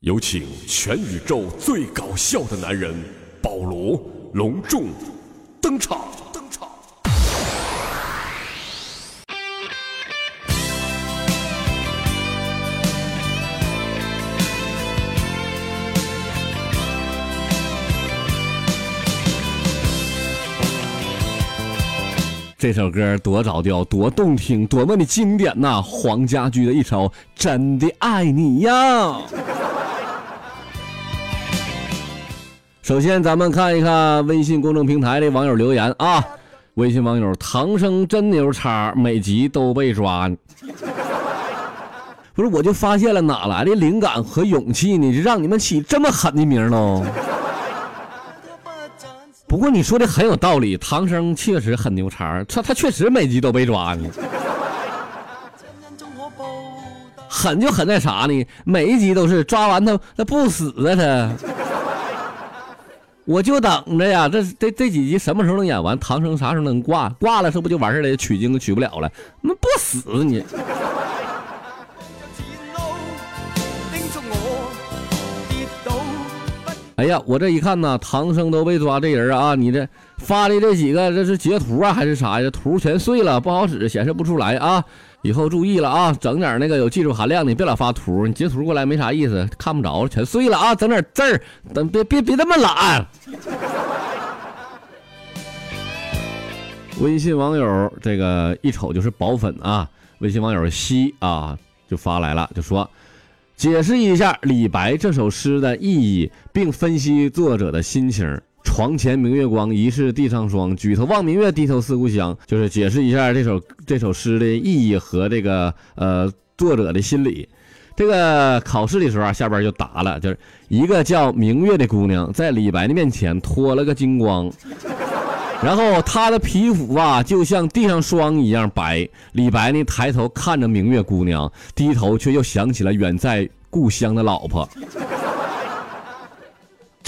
有请全宇宙最搞笑的男人保罗隆重登场。登场。这首歌多早调，多动听，多么的经典呐！黄家驹的一首《真的爱你呀》。首先，咱们看一看微信公众平台的网友留言啊。微信网友唐僧真牛叉，每集都被抓。不是，我就发现了，哪来的灵感和勇气呢？让你们起这么狠的名喽？不过你说的很有道理，唐僧确实很牛叉，他他确实每集都被抓呢。狠就狠在啥呢？每一集都是抓完他，他不死啊他。我就等着呀，这这这几集什么时候能演完？唐僧啥时候能挂？挂了，是不就完事了？取经取不了了，那不死你！哎呀，我这一看呢，唐僧都被抓，这人啊，你这发的这几个，这是截图啊还是啥呀？图全碎了，不好使，显示不出来啊！以后注意了啊，整点那个有技术含量的，别老发图，你截图过来没啥意思，看不着，全碎了啊！整点字儿，等别别别那么懒。微信网友这个一瞅就是宝粉啊，微信网友西啊就发来了，就说。解释一下李白这首诗的意义，并分析作者的心情。床前明月光，疑是地上霜。举头望明月，低头思故乡。就是解释一下这首这首诗的意义和这个呃作者的心理。这个考试的时候啊，下边就答了，就是一个叫明月的姑娘在李白的面前脱了个精光，然后她的皮肤啊就像地上霜一样白。李白呢抬头看着明月姑娘，低头却又想起了远在。故乡的老婆，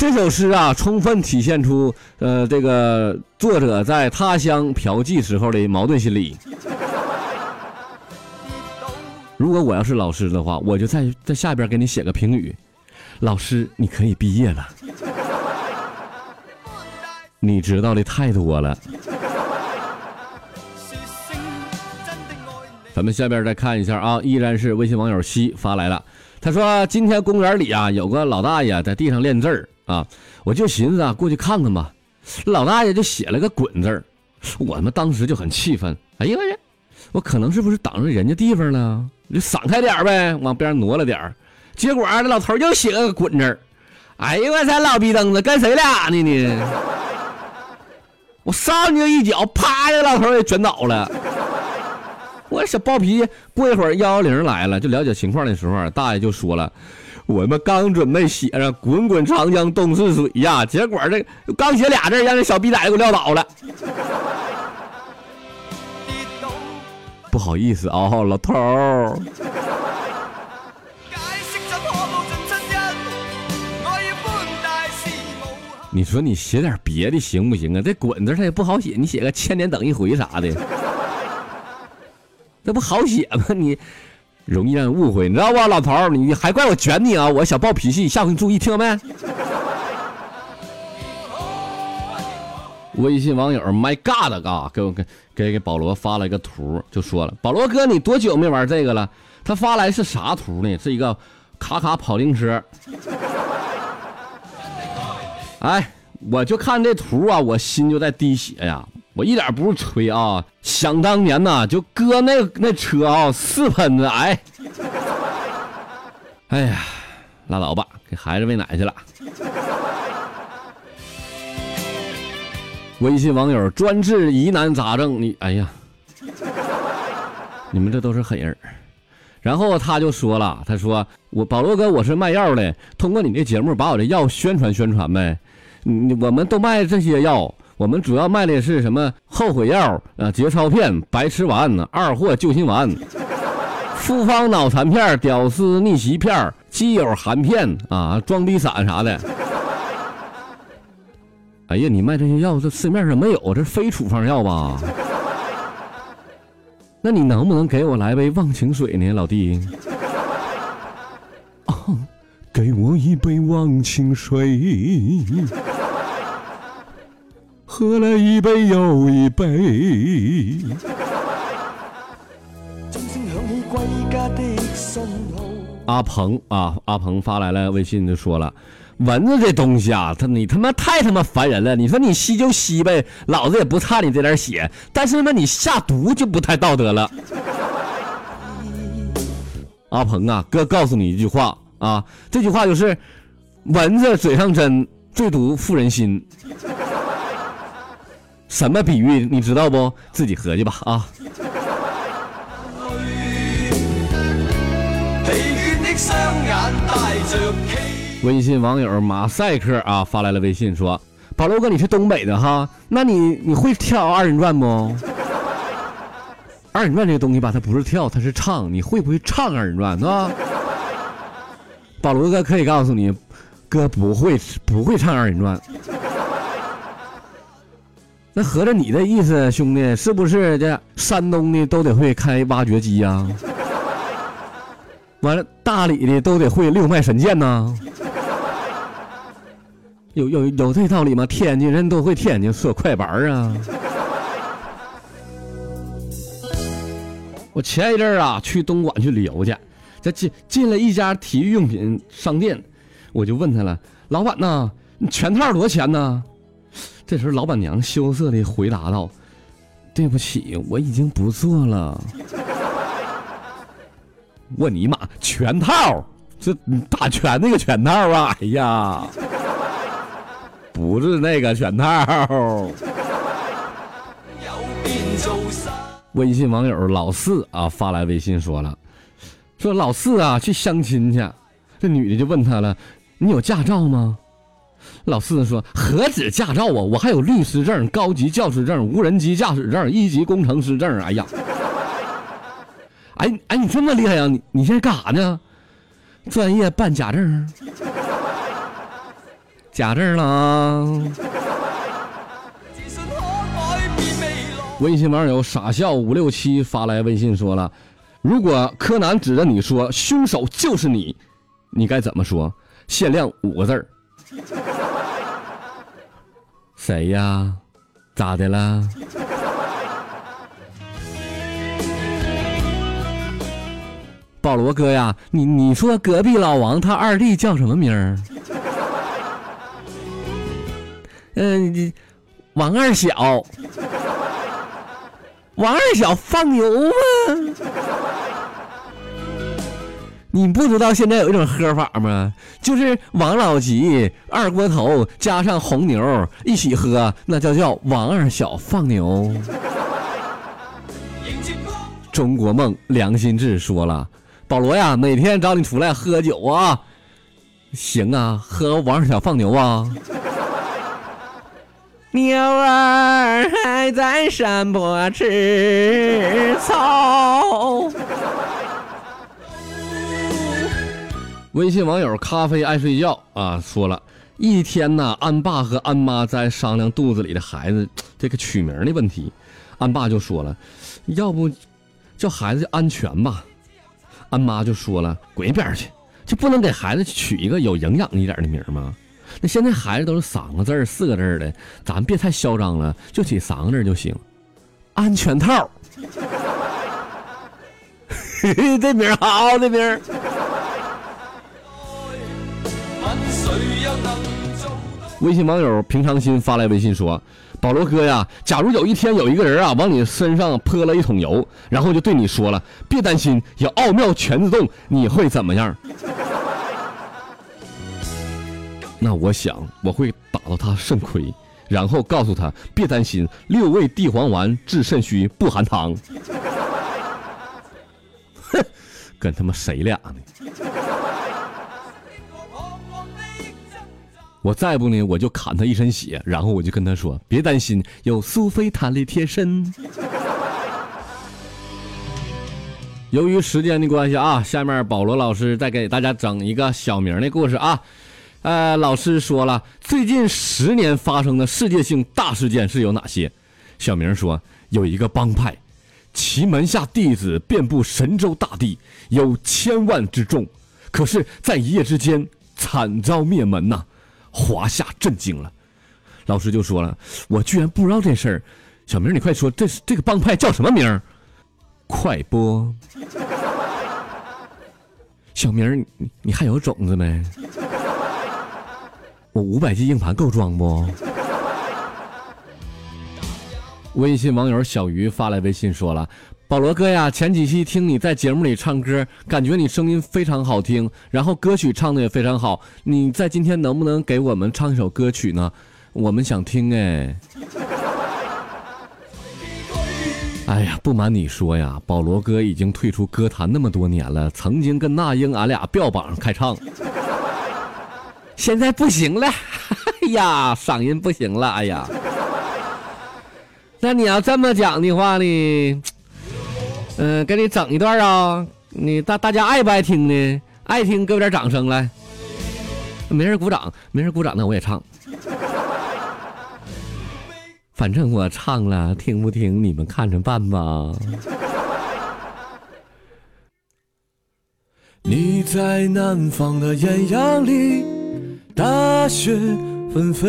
这首诗啊，充分体现出呃，这个作者在他乡嫖妓时候的矛盾心理。如果我要是老师的话，我就在在下边给你写个评语：老师，你可以毕业了。你知道的太多了。咱们下边再看一下啊，依然是微信网友西发来了。他说：“今天公园里啊，有个老大爷在地上练字儿啊，我就寻思啊，过去看看吧。老大爷就写了个‘滚’字儿，我他妈当时就很气愤。哎呀我去，我可能是不是挡着人家地方了？你就闪开点呗，往边上挪了点儿。结果这老头又写了个‘滚’字儿。哎呀我操，老逼灯子，跟谁俩呢你？我上去一脚，啪，这老头给卷倒了。”我小暴脾气，过一会儿幺幺零来了，就了解情况的时候，大爷就说了：“我们刚准备写上‘滚滚长江东逝水’呀，结果这刚写俩字，让这小逼崽子给我撂倒了。”不好意思啊，老头儿。你说你写点别的行不行啊？这“滚”字它也不好写，你写个“千年等一回”啥的。这不好写吗？你容易让人误会，你知道不，老头儿？你还怪我卷你啊？我小暴脾气，下回你注意，听到没？微信网友 My God 啊，给我给给给保罗发了一个图，就说了：“保罗哥，你多久没玩这个了？”他发来是啥图呢？是一个卡卡跑丁车。哎，我就看这图啊，我心就在滴血呀。我一点不是吹啊！想当年呐，就哥那那车啊，四喷子，哎，哎呀，拉倒吧，给孩子喂奶去了。微信网友专治疑难杂症，你哎呀，你们这都是狠人。然后他就说了，他说我保罗哥，我是卖药的，通过你这节目把我这药宣传宣传呗。你我们都卖这些药。我们主要卖的是什么后悔药啊、节操片、白痴丸、二货救心丸、复方脑残片、屌丝逆袭片、基友含片啊、装逼散啥的。哎呀，你卖这些药，这市面上没有，这是非处方药吧？那你能不能给我来杯忘情水呢，老弟？哦，给我一杯忘情水，喝了一杯又一杯。阿鹏啊，阿鹏发来了微信就说了，蚊子这东西啊，他你他妈太他妈烦人了。你说你吸就吸呗，老子也不差你这点血，但是他妈你下毒就不太道德了。阿鹏啊，哥告诉你一句话啊，这句话就是蚊子嘴上针，最毒妇人心。什么比喻你知道不？自己合计吧啊。微信网友马赛克啊发来了微信说：“保罗哥，你是东北的哈？那你你会跳二人转不？二人转这个东西吧，它不是跳，它是唱。你会不会唱二人转是吧？” 保罗哥可以告诉你，哥不会不会唱二人转。那合着你的意思，兄弟是不是这山东的都得会开挖掘机呀？完了，大理的都得会六脉神剑呐，有有有这道理吗？天津人都会天津说快板啊。我前一阵儿啊去东莞去旅游去，这进进了一家体育用品商店，我就问他了：“老板呐，你全套多少钱呢？”这时候老板娘羞涩的回答道：“对不起，我已经不做了。”我尼玛，全套，这打拳那个全套啊！哎呀，不是那个全套。微信网友老四啊发来微信说了，说老四啊去相亲去，这女的就问他了，你有驾照吗？老四说何止驾照啊，我还有律师证、高级教师证、无人机驾驶证、一级工程师证。哎呀。哎哎，你这么厉害呀？你你现在干啥呢？专业办假证，假证了啊。微信网友傻笑五六七发来微信说了：“如果柯南指着你说凶手就是你，你该怎么说？限量五个字儿。谁呀？咋的了？”保罗哥呀，你你说隔壁老王他二弟叫什么名儿？嗯，王二小。王二小放牛吗？你不知道现在有一种喝法吗？就是王老吉、二锅头加上红牛一起喝，那叫叫王二小放牛。中国梦良心志说了。保罗呀，每天找你出来喝酒啊，行啊，喝王二小放牛啊。牛儿还在山坡吃草。微信网友咖啡爱睡觉啊，说了一天呢，安爸和安妈在商量肚子里的孩子 这个取名的问题，安爸就说了，要不叫孩子安全吧。安妈就说了：“滚一边去，就不能给孩子取一个有营养一点的名吗？那现在孩子都是三个字四个字的，咱别太嚣张了，就起三个字就行。安全套，这名好，这名。”微信网友平常心发来微信说。保罗哥呀，假如有一天有一个人啊往你身上泼了一桶油，然后就对你说了：“别担心，有奥妙全自动。”你会怎么样？那我想我会打到他肾亏，然后告诉他：“别担心，六味地黄丸治肾虚，不含糖。”哼，跟他妈谁俩呢？我再不呢，我就砍他一身血，然后我就跟他说：“别担心，有苏菲弹力贴身。”由于时间的关系啊，下面保罗老师再给大家整一个小明的故事啊。呃，老师说了，最近十年发生的世界性大事件是有哪些？小明说，有一个帮派，其门下弟子遍布神州大地，有千万之众，可是，在一夜之间。惨遭灭门呐，华夏震惊了。老师就说了：“我居然不知道这事儿。”小明，你快说，这这个帮派叫什么名儿？快播。小明，你你还有种子没？我五百 G 硬盘够装不？微信网友小鱼发来微信说了：“保罗哥呀，前几期听你在节目里唱歌，感觉你声音非常好听，然后歌曲唱的也非常好。你在今天能不能给我们唱一首歌曲呢？我们想听哎。”哎呀，不瞒你说呀，保罗哥已经退出歌坛那么多年了，曾经跟那英俺俩标榜开唱，现在不行了，哎呀，嗓音不行了，哎呀。那你要这么讲的话呢，嗯，给你整一段啊，你大大家爱不爱听呢？爱听，给我点掌声来。没人鼓掌，没人鼓掌，那我也唱。反正我唱了，听不听你们看着办吧。你在南方的艳阳里，大雪纷飞；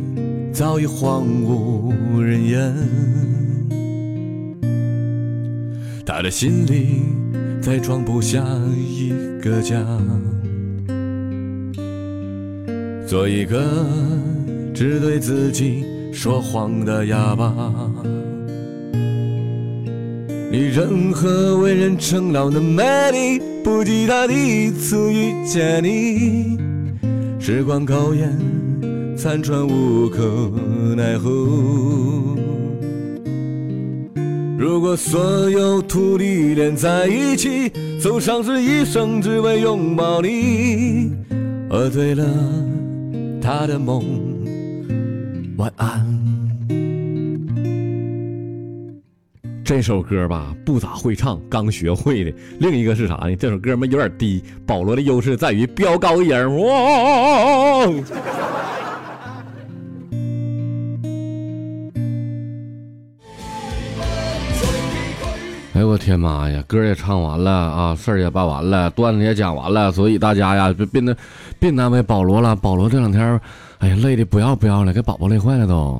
早已荒无人烟。他的心里再装不下一个家，做一个只对自己。说谎的哑巴，你任何为人称道的美丽，不及他第一次遇见你。时光苟延，残喘无可奈何。如果所有土地连在一起，走上这一生只为拥抱你，喝醉了他的梦。晚安。这首歌吧不咋会唱，刚学会的。另一个是啥呢？这首歌嘛有点低。保罗的优势在于飙高音。哇！哎呦我天妈呀！歌也唱完了啊，事儿也办完了，段子也讲完了，所以大家呀别别别难为保罗了。保罗这两天。哎呀，累的不要不要了，给宝宝累坏了都。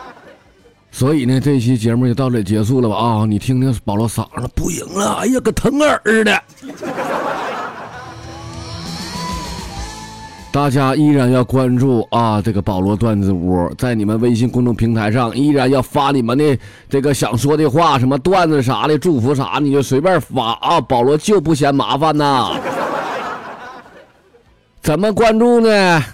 所以呢，这期节目就到这结束了吧？啊，你听听保罗嗓子不行了，哎呀，跟疼耳似的。大家依然要关注啊，这个保罗段子屋，在你们微信公众平台上依然要发你们的这个想说的话，什么段子啥的，祝福啥，你就随便发啊，保罗就不嫌麻烦呐。怎么关注呢？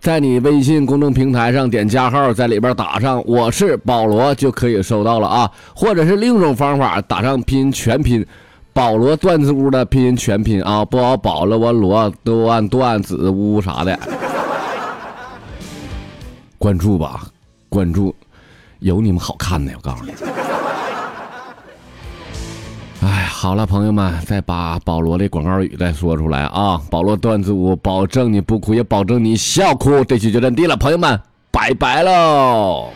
在你微信公众平台上点加号，在里边打上“我是保罗”就可以收到了啊，或者是另一种方法，打上拼音全拼“保罗段子屋”的拼音全拼啊，不好保了我罗都按段子屋啥的，关注吧，关注，有你们好看的，我告诉你。哎，好了，朋友们，再把保罗的广告语再说出来啊！保罗段子屋，保证你不哭，也保证你笑哭。这期就这地了，朋友们，拜拜喽。